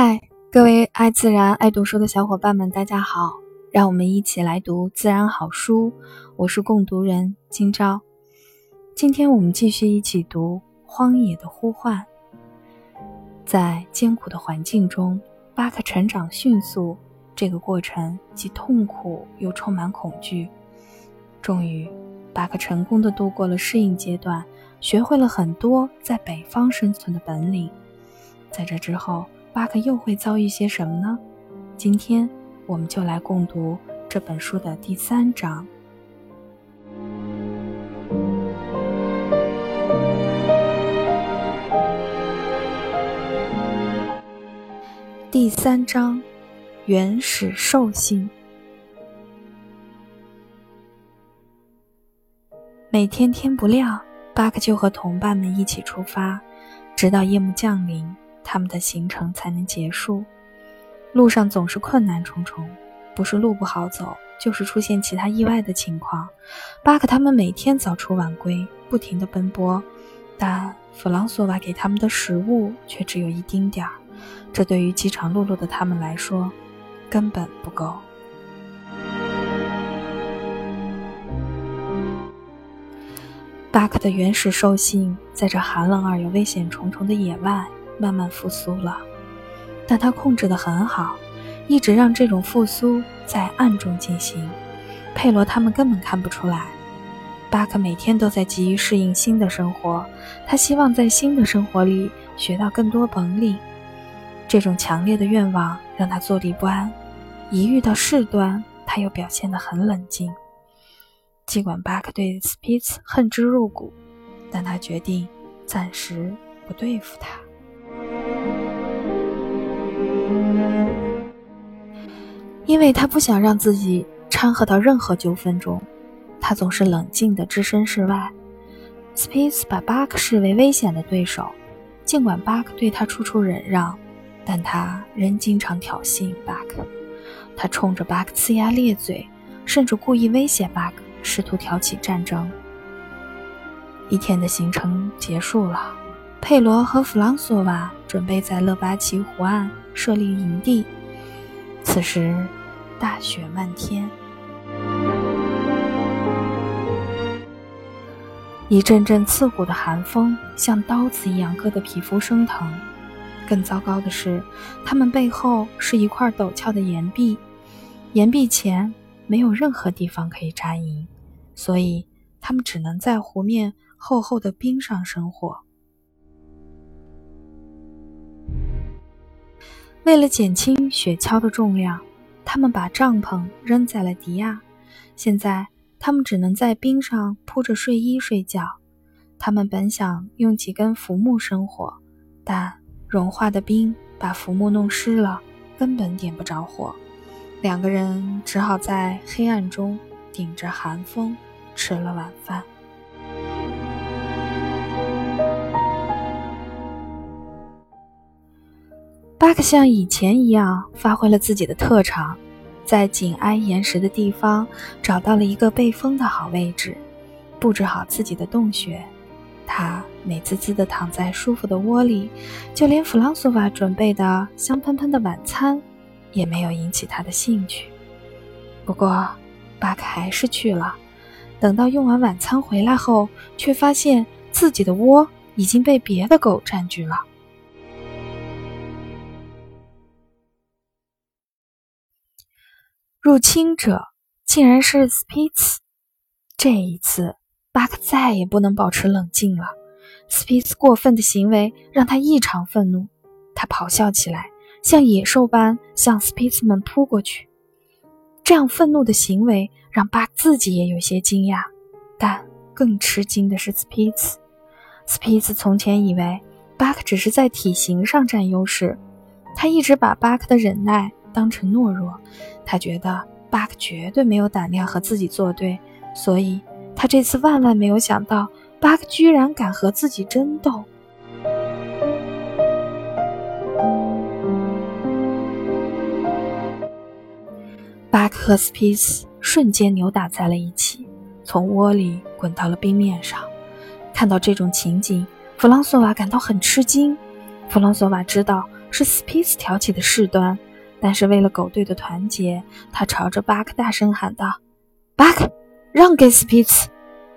嗨，各位爱自然、爱读书的小伙伴们，大家好！让我们一起来读自然好书。我是共读人今朝。今天我们继续一起读《荒野的呼唤》。在艰苦的环境中，巴克成长迅速，这个过程既痛苦又充满恐惧。终于，巴克成功的度过了适应阶段，学会了很多在北方生存的本领。在这之后，巴克又会遭遇些什么呢？今天我们就来共读这本书的第三章。第三章：原始兽性。每天天不亮，巴克就和同伴们一起出发，直到夜幕降临。他们的行程才能结束。路上总是困难重重，不是路不好走，就是出现其他意外的情况。巴克他们每天早出晚归，不停地奔波，但弗朗索瓦给他们的食物却只有一丁点儿，这对于饥肠辘辘的他们来说根本不够。巴克的原始兽性在这寒冷而又危险重重的野外。慢慢复苏了，但他控制得很好，一直让这种复苏在暗中进行。佩罗他们根本看不出来。巴克每天都在急于适应新的生活，他希望在新的生活里学到更多本领。这种强烈的愿望让他坐立不安。一遇到事端，他又表现得很冷静。尽管巴克对斯皮茨恨之入骨，但他决定暂时不对付他。因为他不想让自己掺和到任何纠纷中，他总是冷静地置身事外。斯皮茨把巴克视为危险的对手，尽管巴克对他处处忍让，但他仍经常挑衅巴克。他冲着巴克呲牙咧嘴，甚至故意威胁巴克，试图挑起战争。一天的行程结束了，佩罗和弗朗索瓦准备在勒巴奇湖岸设立营地。此时。大雪漫天，一阵阵刺骨的寒风像刀子一样割得皮肤生疼。更糟糕的是，他们背后是一块陡峭的岩壁，岩壁前没有任何地方可以扎营，所以他们只能在湖面厚厚的冰上生活。为了减轻雪橇的重量。他们把帐篷扔在了迪亚，现在他们只能在冰上铺着睡衣睡觉。他们本想用几根浮木生火，但融化的冰把浮木弄湿了，根本点不着火。两个人只好在黑暗中顶着寒风吃了晚饭。巴克像以前一样发挥了自己的特长，在紧挨岩石的地方找到了一个背风的好位置，布置好自己的洞穴。他美滋滋地躺在舒服的窝里，就连弗朗索瓦准备的香喷喷的晚餐也没有引起他的兴趣。不过，巴克还是去了。等到用完晚餐回来后，却发现自己的窝已经被别的狗占据了。入侵者竟然是斯皮茨。这一次，巴克再也不能保持冷静了。斯皮茨过分的行为让他异常愤怒，他咆哮起来，像野兽般向斯皮茨们扑过去。这样愤怒的行为让巴克自己也有些惊讶，但更吃惊的是斯皮茨。斯皮茨从前以为巴克只是在体型上占优势，他一直把巴克的忍耐。当成懦弱，他觉得巴克绝对没有胆量和自己作对，所以他这次万万没有想到，巴克居然敢和自己争斗。巴克和斯皮斯瞬间扭打在了一起，从窝里滚到了冰面上。看到这种情景，弗朗索瓦感到很吃惊。弗朗索瓦知道。是斯皮斯挑起的事端，但是为了狗队的团结，他朝着巴克大声喊道：“巴克，让给斯皮茨！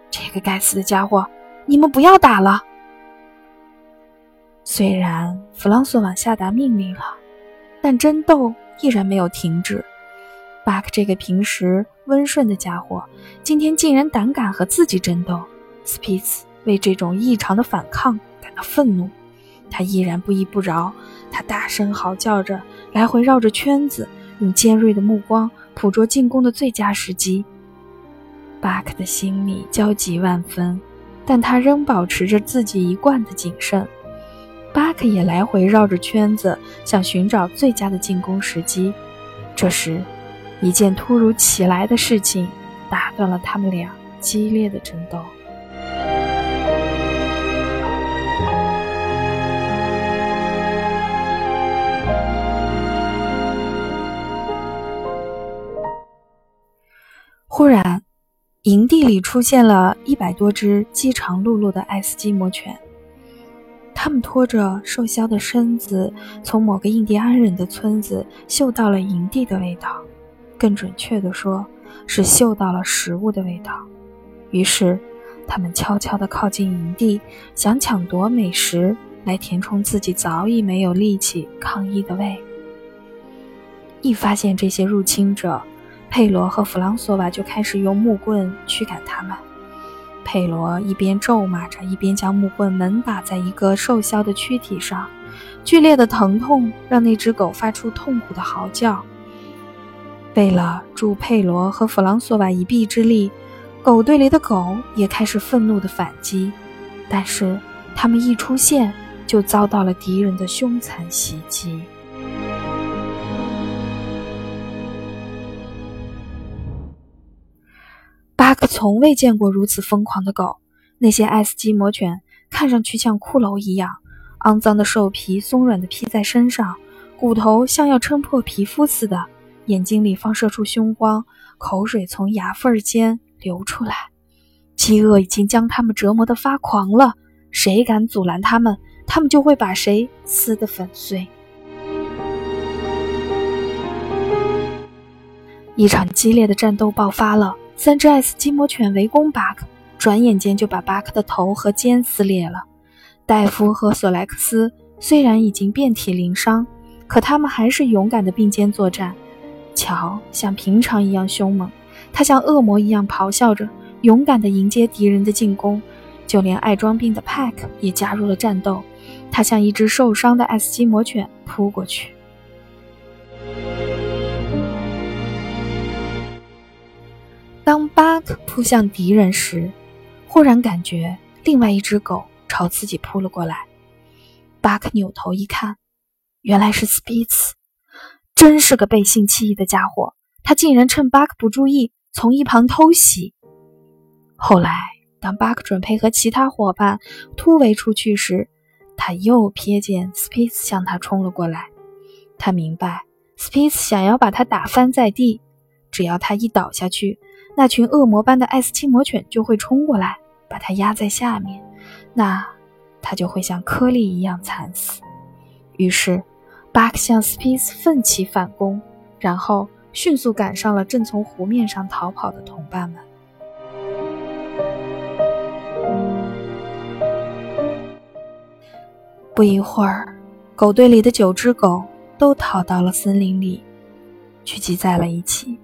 这个该死的家伙，你们不要打了！”虽然弗朗索瓦下达命令了，但争斗依然没有停止。巴克这个平时温顺的家伙，今天竟然胆敢和自己争斗。斯皮茨为这种异常的反抗感到愤怒，他依然不依不饶。他大声嚎叫着，来回绕着圈子，用尖锐的目光捕捉进攻的最佳时机。巴克的心里焦急万分，但他仍保持着自己一贯的谨慎。巴克也来回绕着圈子，想寻找最佳的进攻时机。这时，一件突如其来的事情打断了他们俩激烈的争斗。然，营地里出现了一百多只饥肠辘辘的爱斯基摩犬。他们拖着瘦削的身子，从某个印第安人的村子嗅到了营地的味道，更准确地说，是嗅到了食物的味道。于是，他们悄悄地靠近营地，想抢夺美食来填充自己早已没有力气抗议的胃。一发现这些入侵者，佩罗和弗朗索瓦就开始用木棍驱赶他们。佩罗一边咒骂着，一边将木棍猛打在一个瘦削的躯体上，剧烈的疼痛让那只狗发出痛苦的嚎叫。为了助佩罗和弗朗索瓦一臂之力，狗队里的狗也开始愤怒的反击，但是他们一出现就遭到了敌人的凶残袭击。巴克从未见过如此疯狂的狗。那些爱斯基摩犬看上去像骷髅一样，肮脏的兽皮松软地披在身上，骨头像要撑破皮肤似的，眼睛里放射出凶光，口水从牙缝间流出来。饥饿已经将他们折磨得发狂了，谁敢阻拦他们，他们就会把谁撕得粉碎。一场激烈的战斗爆发了。三只爱斯基摩犬围攻巴克，转眼间就把巴克的头和肩撕裂了。戴夫和索莱克斯虽然已经遍体鳞伤，可他们还是勇敢地并肩作战。乔像平常一样凶猛，他像恶魔一样咆哮着，勇敢地迎接敌人的进攻。就连爱装病的派克也加入了战斗，他向一只受伤的爱斯基摩犬扑过去。扑向敌人时，忽然感觉另外一只狗朝自己扑了过来。巴克扭头一看，原来是斯皮茨，真是个背信弃义的家伙！他竟然趁巴克不注意，从一旁偷袭。后来，当巴克准备和其他伙伴突围出去时，他又瞥见斯皮茨向他冲了过来。他明白，斯皮茨想要把他打翻在地，只要他一倒下去。那群恶魔般的爱斯基摩犬就会冲过来，把它压在下面，那它就会像颗粒一样惨死。于是，巴克向斯皮斯奋起反攻，然后迅速赶上了正从湖面上逃跑的同伴们。不一会儿，狗队里的九只狗都逃到了森林里，聚集在了一起。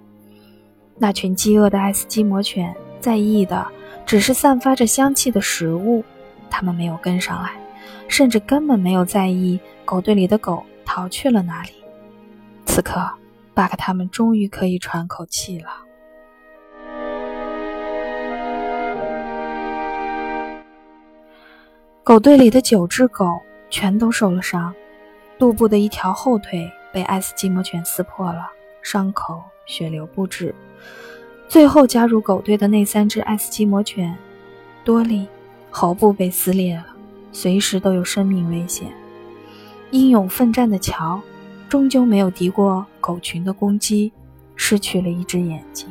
那群饥饿的爱斯基摩犬在意的只是散发着香气的食物，它们没有跟上来，甚至根本没有在意狗队里的狗逃去了哪里。此刻，巴克他们终于可以喘口气了。狗队里的九只狗全都受了伤，杜布的一条后腿被爱斯基摩犬撕破了，伤口血流不止。最后加入狗队的那三只爱斯基摩犬，多利喉部被撕裂了，随时都有生命危险。英勇奋战的乔，终究没有敌过狗群的攻击，失去了一只眼睛。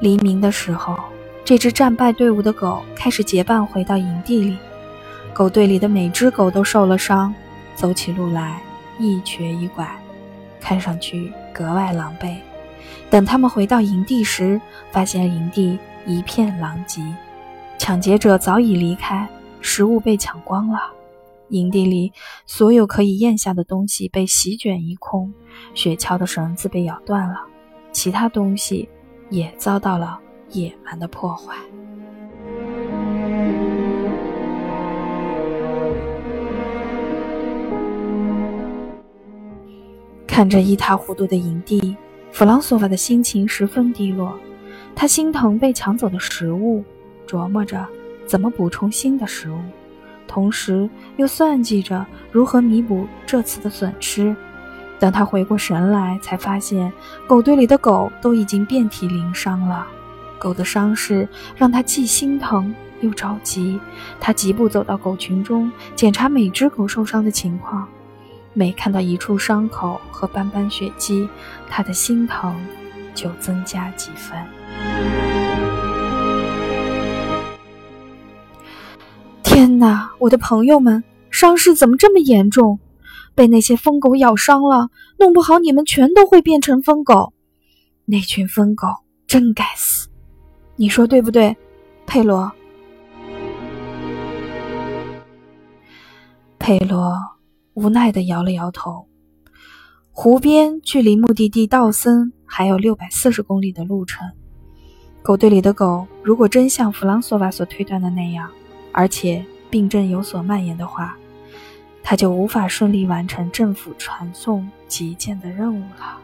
黎明的时候，这支战败队伍的狗开始结伴回到营地里。狗队里的每只狗都受了伤，走起路来一瘸一拐，看上去格外狼狈。等他们回到营地时，发现营地一片狼藉，抢劫者早已离开，食物被抢光了。营地里所有可以咽下的东西被席卷一空，雪橇的绳子被咬断了，其他东西也遭到了野蛮的破坏。看着一塌糊涂的营地，弗朗索瓦的心情十分低落。他心疼被抢走的食物，琢磨着怎么补充新的食物，同时又算计着如何弥补这次的损失。等他回过神来，才发现狗堆里的狗都已经遍体鳞伤了。狗的伤势让他既心疼又着急。他疾步走到狗群中，检查每只狗受伤的情况。每看到一处伤口和斑斑血迹，他的心疼就增加几分。天哪，我的朋友们，伤势怎么这么严重？被那些疯狗咬伤了，弄不好你们全都会变成疯狗。那群疯狗真该死，你说对不对，佩罗？佩罗。无奈地摇了摇头。湖边距离目的地道森还有六百四十公里的路程。狗队里的狗如果真像弗朗索瓦所推断的那样，而且病症有所蔓延的话，他就无法顺利完成政府传送急件的任务了。